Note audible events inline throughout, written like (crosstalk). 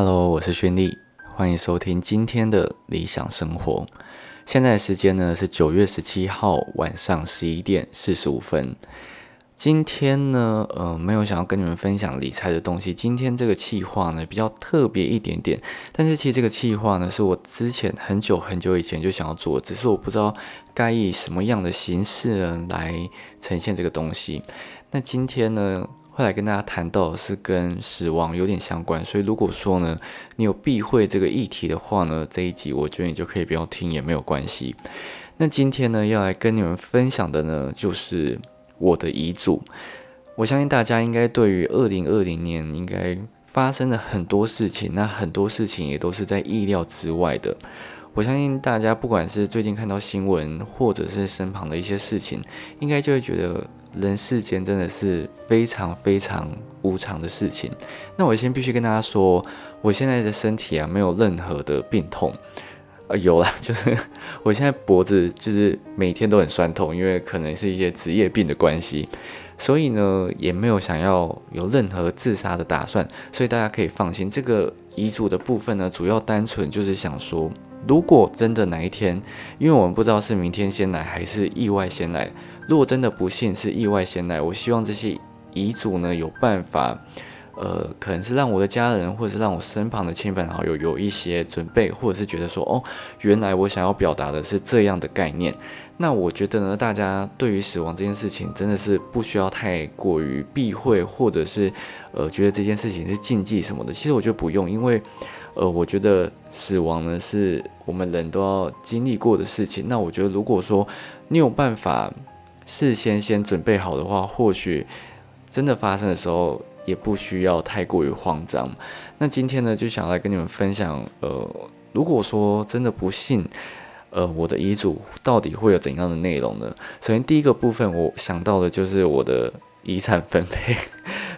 Hello，我是轩丽，欢迎收听今天的理想生活。现在时间呢是九月十七号晚上十一点四十五分。今天呢，呃，没有想要跟你们分享理财的东西。今天这个计划呢比较特别一点点，但是其实这个计划呢是我之前很久很久以前就想要做，只是我不知道该以什么样的形式呢来呈现这个东西。那今天呢？后来跟大家谈到是跟死亡有点相关，所以如果说呢，你有避讳这个议题的话呢，这一集我觉得你就可以不要听也没有关系。那今天呢，要来跟你们分享的呢，就是我的遗嘱。我相信大家应该对于二零二零年应该发生了很多事情，那很多事情也都是在意料之外的。我相信大家不管是最近看到新闻，或者是身旁的一些事情，应该就会觉得。人世间真的是非常非常无常的事情。那我先必须跟大家说，我现在的身体啊，没有任何的病痛。呃，有啦，(laughs) 就是我现在脖子就是每天都很酸痛，因为可能是一些职业病的关系。所以呢，也没有想要有任何自杀的打算。所以大家可以放心，这个遗嘱的部分呢，主要单纯就是想说，如果真的哪一天，因为我们不知道是明天先来还是意外先来。如果真的不幸是意外先来，我希望这些遗嘱呢有办法，呃，可能是让我的家人或者是让我身旁的亲朋好友有一些准备，或者是觉得说，哦，原来我想要表达的是这样的概念。那我觉得呢，大家对于死亡这件事情真的是不需要太过于避讳，或者是呃觉得这件事情是禁忌什么的。其实我觉得不用，因为呃，我觉得死亡呢是我们人都要经历过的事情。那我觉得如果说你有办法。事先先准备好的话，或许真的发生的时候也不需要太过于慌张。那今天呢，就想来跟你们分享，呃，如果说真的不幸，呃，我的遗嘱到底会有怎样的内容呢？首先第一个部分，我想到的就是我的遗产分配。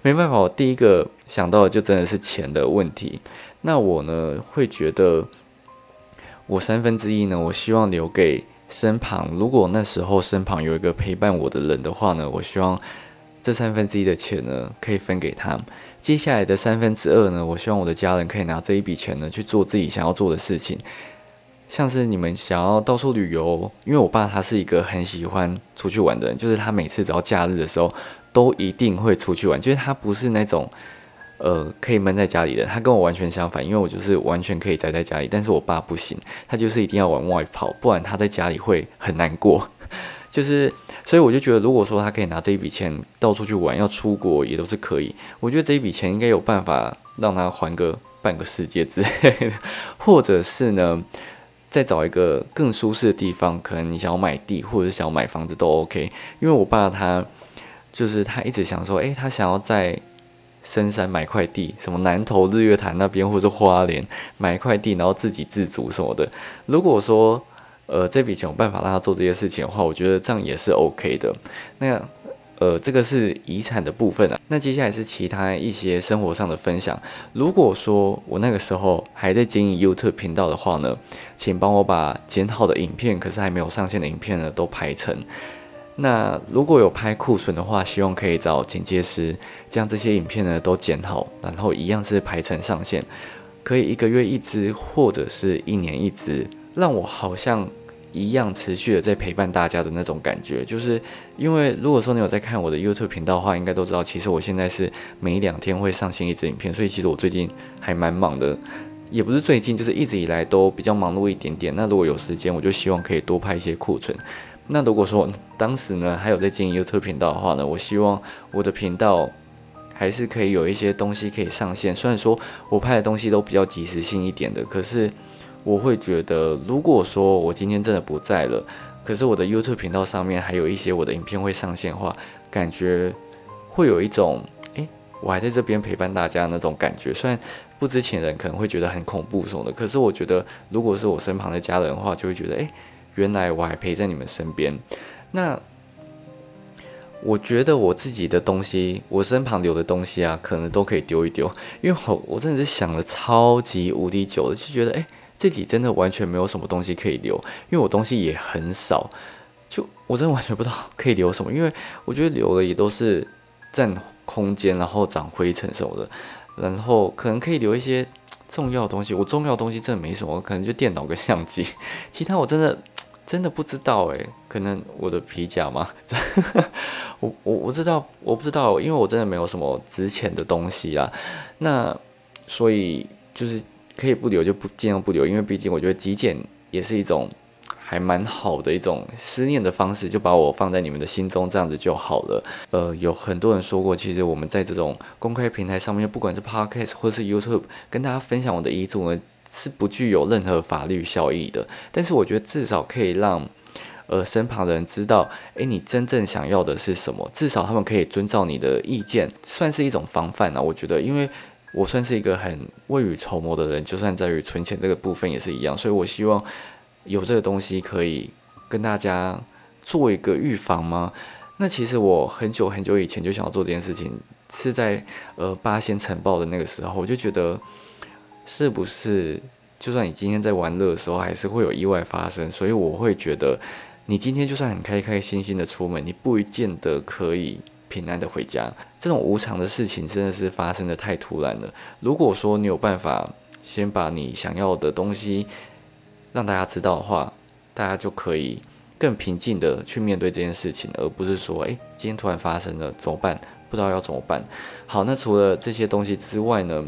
没办法，我第一个想到的就真的是钱的问题。那我呢，会觉得我三分之一呢，我希望留给。身旁，如果那时候身旁有一个陪伴我的人的话呢，我希望这三分之一的钱呢可以分给他。接下来的三分之二呢，我希望我的家人可以拿这一笔钱呢去做自己想要做的事情，像是你们想要到处旅游，因为我爸他是一个很喜欢出去玩的人，就是他每次只要假日的时候都一定会出去玩，就是他不是那种。呃，可以闷在家里的，他跟我完全相反，因为我就是完全可以宅在家里，但是我爸不行，他就是一定要往外跑，不然他在家里会很难过。(laughs) 就是，所以我就觉得，如果说他可以拿这一笔钱到处去玩，要出国也都是可以。我觉得这一笔钱应该有办法让他环个半个世界之类的，(laughs) 或者是呢，再找一个更舒适的地方，可能你想要买地或者是想要买房子都 OK。因为我爸他就是他一直想说，诶，他想要在。深山买块地，什么南投日月潭那边，或者是花莲买一块地，然后自给自足什么的。如果说，呃，这笔钱有办法让他做这些事情的话，我觉得这样也是 OK 的。那，呃，这个是遗产的部分啊。那接下来是其他一些生活上的分享。如果说我那个时候还在经营 YouTube 频道的话呢，请帮我把剪好的影片，可是还没有上线的影片呢，都排成。那如果有拍库存的话，希望可以找剪接师将这些影片呢都剪好，然后一样是排成上线，可以一个月一支或者是一年一支，让我好像一样持续的在陪伴大家的那种感觉。就是因为如果说你有在看我的 YouTube 频道的话，应该都知道，其实我现在是每两天会上线一支影片，所以其实我最近还蛮忙的，也不是最近，就是一直以来都比较忙碌一点点。那如果有时间，我就希望可以多拍一些库存。那如果说当时呢还有在经营 YouTube 频道的话呢，我希望我的频道还是可以有一些东西可以上线。虽然说我拍的东西都比较及时性一点的，可是我会觉得，如果说我今天真的不在了，可是我的 YouTube 频道上面还有一些我的影片会上线的话，感觉会有一种诶，我还在这边陪伴大家那种感觉。虽然不知情人可能会觉得很恐怖什么的，可是我觉得如果是我身旁的家人的话，就会觉得诶。原来我还陪在你们身边，那我觉得我自己的东西，我身旁留的东西啊，可能都可以丢一丢，因为我我真的是想了超级无敌久的，就觉得哎，这里真的完全没有什么东西可以留，因为我东西也很少，就我真的完全不知道 (laughs) 可以留什么，因为我觉得留的也都是占空间，然后长灰尘什么的，然后可能可以留一些。重要的东西，我重要的东西真的没什么，可能就电脑跟相机，(laughs) 其他我真的真的不知道诶，可能我的皮夹吗？(laughs) 我我我知道，我不知道，因为我真的没有什么值钱的东西啊。那所以就是可以不留就不尽量不留，因为毕竟我觉得极简也是一种。还蛮好的一种思念的方式，就把我放在你们的心中，这样子就好了。呃，有很多人说过，其实我们在这种公开平台上面，不管是 Podcast 或是 YouTube，跟大家分享我的遗嘱呢，是不具有任何法律效益的。但是我觉得至少可以让呃身旁的人知道，诶，你真正想要的是什么？至少他们可以遵照你的意见，算是一种防范啊。我觉得，因为我算是一个很未雨绸缪的人，就算在于存钱这个部分也是一样，所以我希望。有这个东西可以跟大家做一个预防吗？那其实我很久很久以前就想要做这件事情，是在呃八仙城报的那个时候，我就觉得是不是就算你今天在玩乐的时候，还是会有意外发生，所以我会觉得你今天就算很开开心心的出门，你不一见得可以平安的回家。这种无常的事情真的是发生的太突然了。如果说你有办法先把你想要的东西。让大家知道的话，大家就可以更平静的去面对这件事情，而不是说，哎，今天突然发生了，怎么办？不知道要怎么办。好，那除了这些东西之外呢，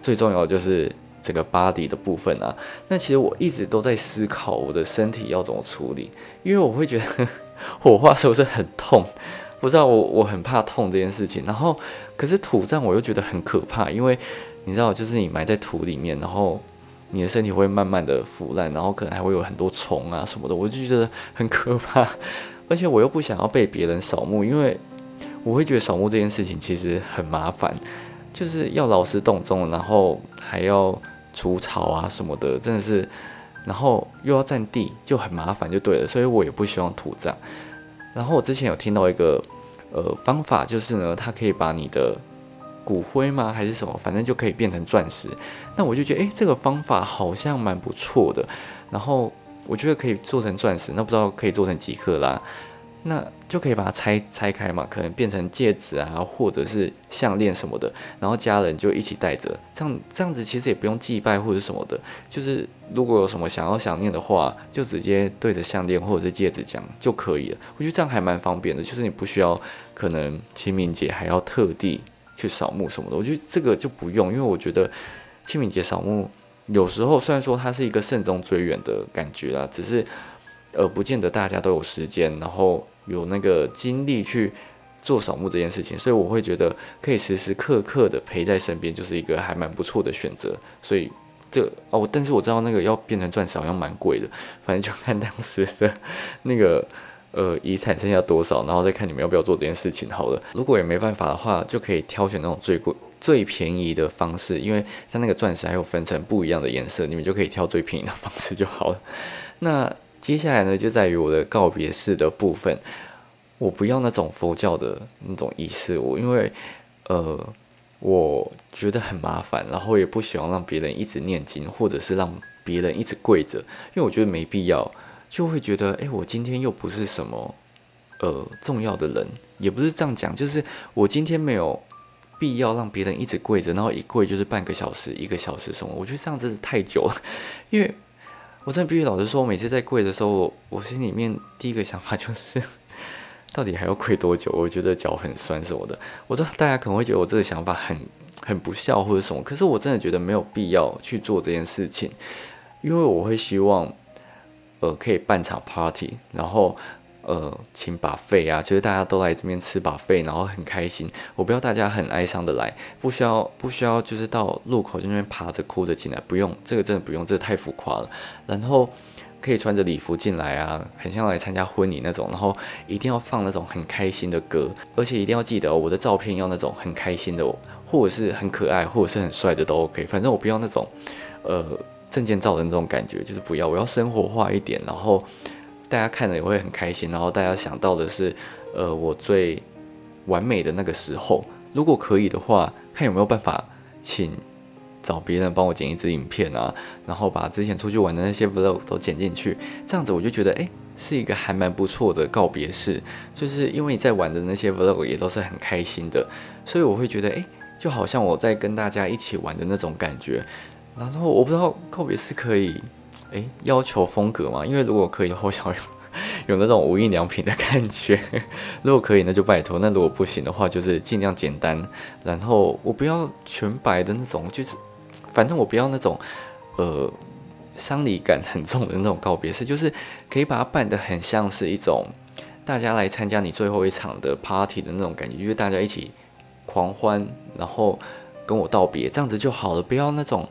最重要的就是这个 body 的部分啊。那其实我一直都在思考我的身体要怎么处理，因为我会觉得 (laughs) 火化是不是很痛？不知道我我很怕痛这件事情。然后，可是土葬我又觉得很可怕，因为你知道，就是你埋在土里面，然后。你的身体会慢慢的腐烂，然后可能还会有很多虫啊什么的，我就觉得很可怕。而且我又不想要被别人扫墓，因为我会觉得扫墓这件事情其实很麻烦，就是要劳师动众，然后还要除草啊什么的，真的是，然后又要占地，就很麻烦，就对了。所以我也不希望土葬。然后我之前有听到一个呃方法，就是呢，它可以把你的。骨灰吗？还是什么？反正就可以变成钻石。那我就觉得，诶，这个方法好像蛮不错的。然后我觉得可以做成钻石，那不知道可以做成几克拉？那就可以把它拆拆开嘛，可能变成戒指啊，或者是项链什么的。然后家人就一起戴着，这样这样子其实也不用祭拜或者什么的。就是如果有什么想要想念的话，就直接对着项链或者是戒指讲就可以了。我觉得这样还蛮方便的，就是你不需要可能清明节还要特地。去扫墓什么的，我觉得这个就不用，因为我觉得清明节扫墓有时候虽然说它是一个慎终追远的感觉啦，只是呃不见得大家都有时间，然后有那个精力去做扫墓这件事情，所以我会觉得可以时时刻刻的陪在身边，就是一个还蛮不错的选择。所以这哦，但是我知道那个要变成钻石好像蛮贵的，反正就看当时的那个。呃，遗产剩下多少，然后再看你们要不要做这件事情好了。如果也没办法的话，就可以挑选那种最贵、最便宜的方式，因为像那个钻石还有分成不一样的颜色，你们就可以挑最便宜的方式就好了。那接下来呢，就在于我的告别式的部分，我不要那种佛教的那种仪式，我因为呃，我觉得很麻烦，然后也不喜欢让别人一直念经，或者是让别人一直跪着，因为我觉得没必要。就会觉得，哎，我今天又不是什么，呃，重要的人，也不是这样讲，就是我今天没有必要让别人一直跪着，然后一跪就是半个小时、一个小时什么，我觉得这样真的太久了。(laughs) 因为我真的必须老实说，我每次在跪的时候，我心里面第一个想法就是，到底还要跪多久？我觉得脚很酸什么的。我知道大家可能会觉得我这个想法很很不孝或者什么，可是我真的觉得没有必要去做这件事情，因为我会希望。呃，可以办场 party，然后呃，请把费啊，就是大家都来这边吃把费，然后很开心。我不要大家很哀伤的来，不需要不需要，就是到路口就那边爬着哭着进来，不用，这个真的不用，这个太浮夸了。然后可以穿着礼服进来啊，很像来参加婚礼那种。然后一定要放那种很开心的歌，而且一定要记得我的照片要那种很开心的，或者是很可爱，或者是很帅的都 OK。反正我不要那种，呃。证件照的那种感觉就是不要，我要生活化一点，然后大家看了也会很开心，然后大家想到的是，呃，我最完美的那个时候，如果可以的话，看有没有办法请找别人帮我剪一支影片啊，然后把之前出去玩的那些 vlog 都剪进去，这样子我就觉得，哎，是一个还蛮不错的告别式，就是因为你在玩的那些 vlog 也都是很开心的，所以我会觉得，哎，就好像我在跟大家一起玩的那种感觉。然后我不知道告别式可以，诶要求风格嘛？因为如果可以，我想有 (laughs) 有那种无印良品的感觉。(laughs) 如果可以，那就拜托；那如果不行的话，就是尽量简单。然后我不要全白的那种，就是反正我不要那种呃丧礼感很重的那种告别式，就是可以把它办得很像是一种大家来参加你最后一场的 party 的那种感觉，就是大家一起狂欢，然后跟我道别，这样子就好了，不要那种。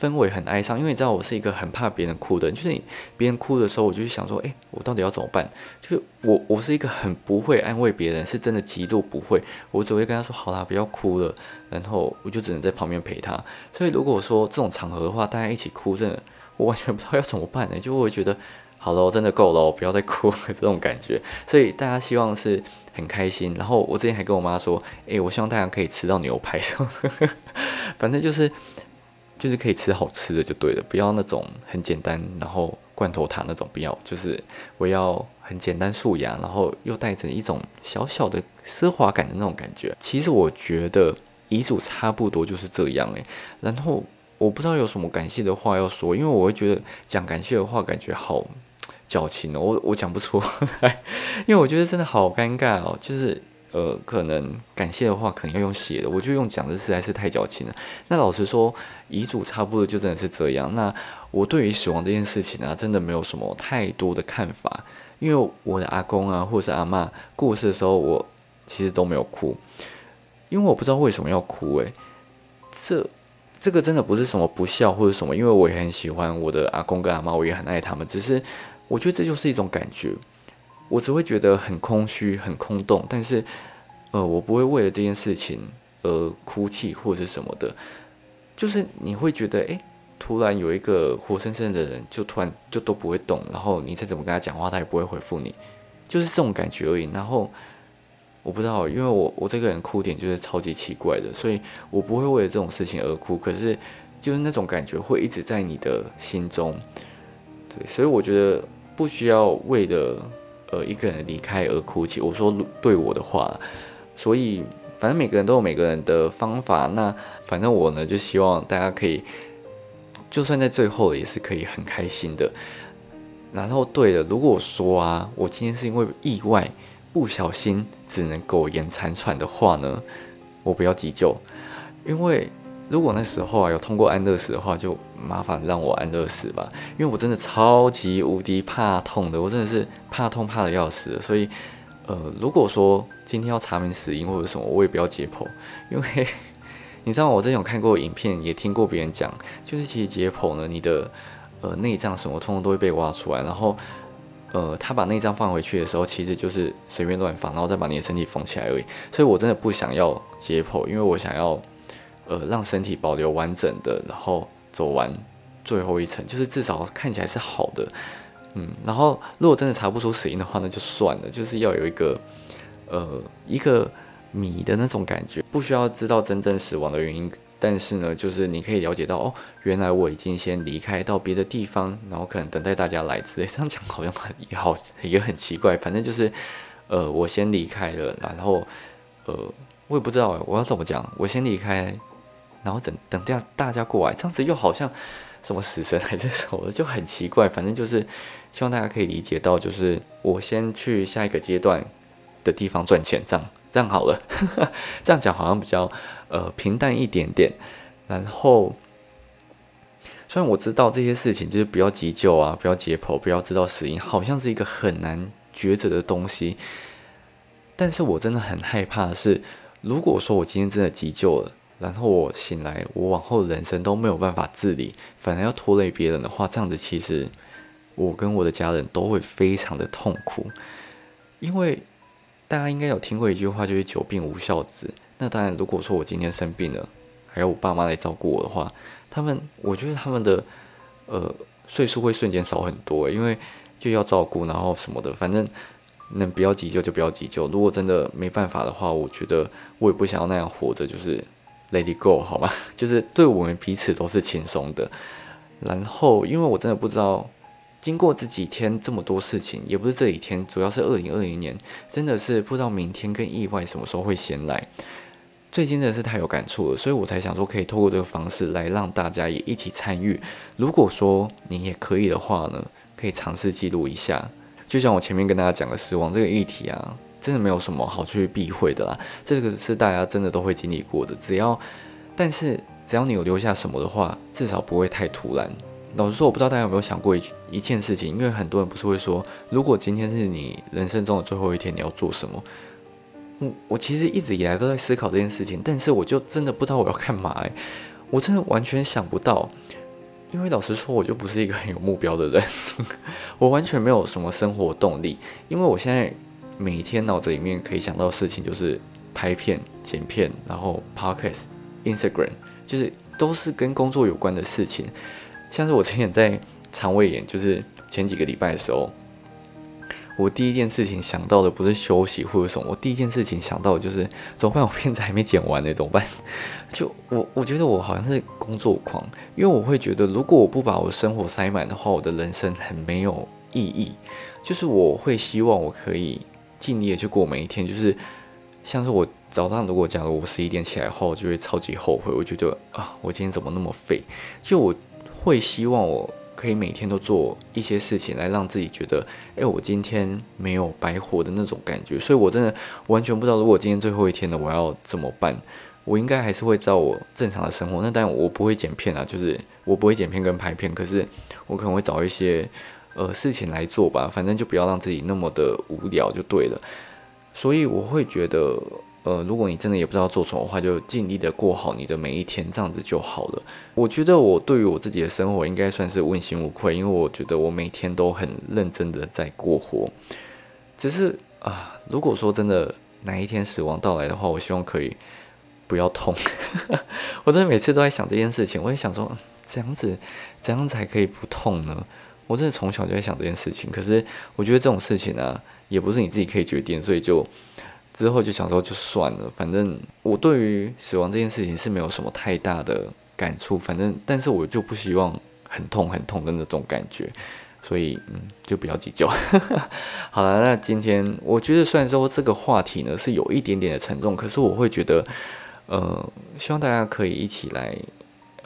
氛围很哀伤，因为你知道我是一个很怕别人哭的人，就是你别人哭的时候，我就想说，哎，我到底要怎么办？就是我我是一个很不会安慰别人，是真的极度不会，我只会跟他说，好啦，不要哭了，然后我就只能在旁边陪他。所以如果说这种场合的话，大家一起哭，真的我完全不知道要怎么办呢？(laughs) 就会觉得，好了，真的够了，不要再哭了这种感觉。所以大家希望是很开心。然后我之前还跟我妈说，哎，我希望大家可以吃到牛排，(laughs) 反正就是。就是可以吃好吃的就对了，不要那种很简单，然后罐头塔那种不要，就是我要很简单素雅，然后又带着一种小小的奢华感的那种感觉。其实我觉得遗嘱差不多就是这样诶。然后我不知道有什么感谢的话要说，因为我会觉得讲感谢的话感觉好矫情哦，我我讲不出来，因为我觉得真的好尴尬哦，就是。呃，可能感谢的话，可能要用写的，我就用讲的，实在是太矫情了。那老实说，遗嘱差不多就真的是这样。那我对于死亡这件事情啊，真的没有什么太多的看法，因为我的阿公啊，或者是阿妈过世的时候，我其实都没有哭，因为我不知道为什么要哭。诶，这这个真的不是什么不孝或者什么，因为我也很喜欢我的阿公跟阿妈，我也很爱他们，只是我觉得这就是一种感觉。我只会觉得很空虚、很空洞，但是，呃，我不会为了这件事情而哭泣或者什么的。就是你会觉得，诶，突然有一个活生生的人，就突然就都不会动，然后你再怎么跟他讲话，他也不会回复你，就是这种感觉而已。然后我不知道，因为我我这个人哭点就是超级奇怪的，所以我不会为了这种事情而哭。可是就是那种感觉会一直在你的心中，对，所以我觉得不需要为了。呃，一个人离开而哭泣。我说对我的话，所以反正每个人都有每个人的方法。那反正我呢，就希望大家可以，就算在最后也是可以很开心的。然后对了，如果说啊，我今天是因为意外不小心只能苟延残喘的话呢，我不要急救，因为。如果那时候啊有通过安乐死的话，就麻烦让我安乐死吧，因为我真的超级无敌怕痛的，我真的是怕痛怕的要死。所以，呃，如果说今天要查明死因或者什么，我也不要解剖，因为 (laughs) 你知道我之前有看过影片，也听过别人讲，就是其实解剖呢，你的呃内脏什么通通都会被挖出来，然后呃他把内脏放回去的时候，其实就是随便乱放，然后再把你的身体缝起来而已。所以我真的不想要解剖，因为我想要。呃，让身体保留完整的，然后走完最后一层，就是至少看起来是好的，嗯。然后如果真的查不出死因的话，那就算了，就是要有一个呃一个谜的那种感觉，不需要知道真正死亡的原因，但是呢，就是你可以了解到哦，原来我已经先离开到别的地方，然后可能等待大家来之类。这样讲好像很也好也很奇怪，反正就是呃我先离开了，然后呃我也不知道我要怎么讲，我先离开。然后等等下大家过来，这样子又好像什么死神还是什么，就很奇怪。反正就是希望大家可以理解到，就是我先去下一个阶段的地方赚钱，这样这样好了。(laughs) 这样讲好像比较呃平淡一点点。然后虽然我知道这些事情就是不要急救啊，不要解剖，不要知道死因，好像是一个很难抉择的东西。但是我真的很害怕的是，如果说我今天真的急救了。然后我醒来，我往后人生都没有办法自理，反而要拖累别人的话，这样子其实我跟我的家人都会非常的痛苦。因为大家应该有听过一句话，就是“久病无孝子”。那当然，如果说我今天生病了，还有我爸妈来照顾我的话，他们我觉得他们的呃岁数会瞬间少很多，因为就要照顾，然后什么的，反正能不要急救就不要急救。如果真的没办法的话，我觉得我也不想要那样活着，就是。Let it go，好吗？(laughs) 就是对我们彼此都是轻松的。然后，因为我真的不知道，经过这几天这么多事情，也不是这几天，主要是二零二零年，真的是不知道明天跟意外什么时候会先来。最近真的是太有感触了，所以我才想说可以透过这个方式来让大家也一起参与。如果说你也可以的话呢，可以尝试记录一下。就像我前面跟大家讲的死亡这个议题啊，真的没有什么好去避讳的啦，这个是大家真的都会经历过的。只要，但是只要你有留下什么的话，至少不会太突然。老实说，我不知道大家有没有想过一一件事情，因为很多人不是会说，如果今天是你人生中的最后一天，你要做什么？我我其实一直以来都在思考这件事情，但是我就真的不知道我要干嘛哎，我真的完全想不到，因为老实说，我就不是一个很有目标的人，(laughs) 我完全没有什么生活动力，因为我现在每天脑子里面可以想到的事情就是拍片、剪片，然后 podcast、Instagram，就是都是跟工作有关的事情。像是我之前在肠胃炎，就是前几个礼拜的时候，我第一件事情想到的不是休息或者什么，我第一件事情想到的就是怎么办？我片子还没剪完呢，怎么办？(laughs) 就我我觉得我好像是工作狂，因为我会觉得如果我不把我生活塞满的话，我的人生很没有意义。就是我会希望我可以尽力的去过每一天，就是像是我早上如果假如我十一点起来后，就会超级后悔，我觉得啊，我今天怎么那么废？就我。会希望我可以每天都做一些事情，来让自己觉得，哎，我今天没有白活的那种感觉。所以我真的完全不知道，如果今天最后一天了，我要怎么办？我应该还是会照我正常的生活。那当然我不会剪片啊，就是我不会剪片跟拍片，可是我可能会找一些呃事情来做吧。反正就不要让自己那么的无聊就对了。所以我会觉得。呃，如果你真的也不知道做什么的话，就尽力的过好你的每一天，这样子就好了。我觉得我对于我自己的生活应该算是问心无愧，因为我觉得我每天都很认真的在过活。只是啊，如果说真的哪一天死亡到来的话，我希望可以不要痛。(laughs) 我真的每次都在想这件事情，我也想说，这样子怎样才可以不痛呢？我真的从小就在想这件事情。可是我觉得这种事情呢，也不是你自己可以决定，所以就。之后就想说就算了，反正我对于死亡这件事情是没有什么太大的感触，反正但是我就不希望很痛很痛的那种感觉，所以嗯就不要计较。(laughs) 好了，那今天我觉得虽然说这个话题呢是有一点点的沉重，可是我会觉得呃希望大家可以一起来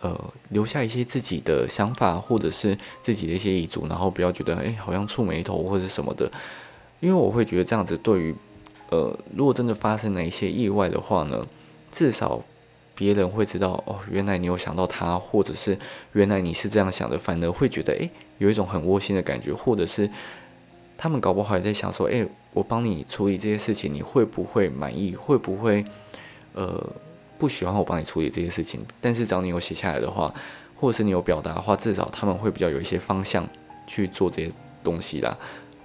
呃留下一些自己的想法或者是自己的一些遗嘱，然后不要觉得哎好像触眉头或者什么的，因为我会觉得这样子对于。呃，如果真的发生了一些意外的话呢，至少别人会知道哦，原来你有想到他，或者是原来你是这样想的，反而会觉得诶，有一种很窝心的感觉，或者是他们搞不好也在想说，诶，我帮你处理这些事情，你会不会满意？会不会呃不喜欢我帮你处理这些事情？但是只要你有写下来的话，或者是你有表达的话，至少他们会比较有一些方向去做这些东西啦。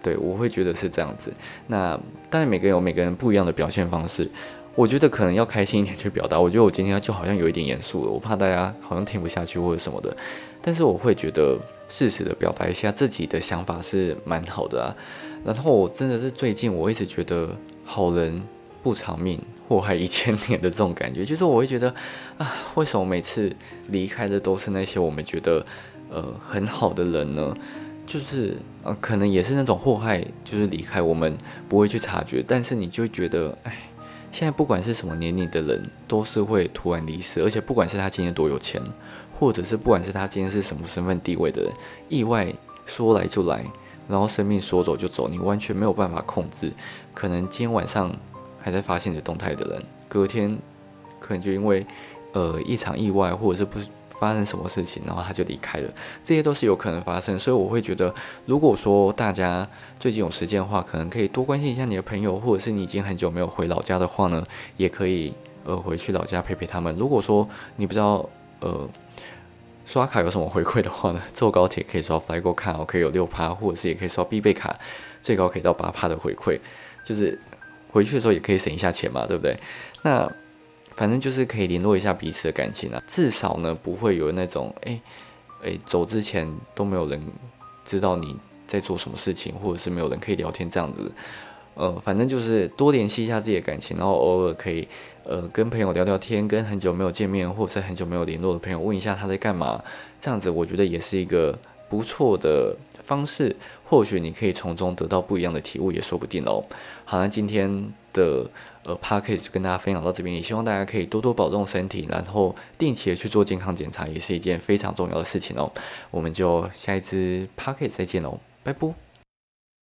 对，我会觉得是这样子。那当然，每个人有每个人不一样的表现方式。我觉得可能要开心一点去表达。我觉得我今天就好像有一点严肃了，我怕大家好像听不下去或者什么的。但是我会觉得适时的表达一下自己的想法是蛮好的啊。然后我真的是最近我一直觉得好人不长命，祸害一千年的这种感觉，就是我会觉得啊，为什么每次离开的都是那些我们觉得呃很好的人呢？就是呃，可能也是那种祸害，就是离开我们不会去察觉，但是你就觉得，哎，现在不管是什么年龄的人，都是会突然离世，而且不管是他今天多有钱，或者是不管是他今天是什么身份地位的人，意外说来就来，然后生命说走就走，你完全没有办法控制。可能今天晚上还在发现你的动态的人，隔天可能就因为呃一场意外，或者是不。发生什么事情，然后他就离开了，这些都是有可能发生，所以我会觉得，如果说大家最近有时间的话，可能可以多关心一下你的朋友，或者是你已经很久没有回老家的话呢，也可以呃回去老家陪陪他们。如果说你不知道呃刷卡有什么回馈的话呢，坐高铁可以刷 Flygo 卡，我可以有六趴，或者是也可以刷必备卡，最高可以到八趴的回馈，就是回去的时候也可以省一下钱嘛，对不对？那。反正就是可以联络一下彼此的感情啊，至少呢不会有那种哎哎走之前都没有人知道你在做什么事情，或者是没有人可以聊天这样子。呃，反正就是多联系一下自己的感情，然后偶尔可以呃跟朋友聊聊天，跟很久没有见面或者是很久没有联络的朋友问一下他在干嘛，这样子我觉得也是一个不错的方式，或许你可以从中得到不一样的体悟也说不定哦。好了，今天。的呃 p a c k a g e 就跟大家分享到这边，也希望大家可以多多保重身体，然后定期的去做健康检查，也是一件非常重要的事情哦。我们就下一支 p a c k a g e 再见喽，拜拜。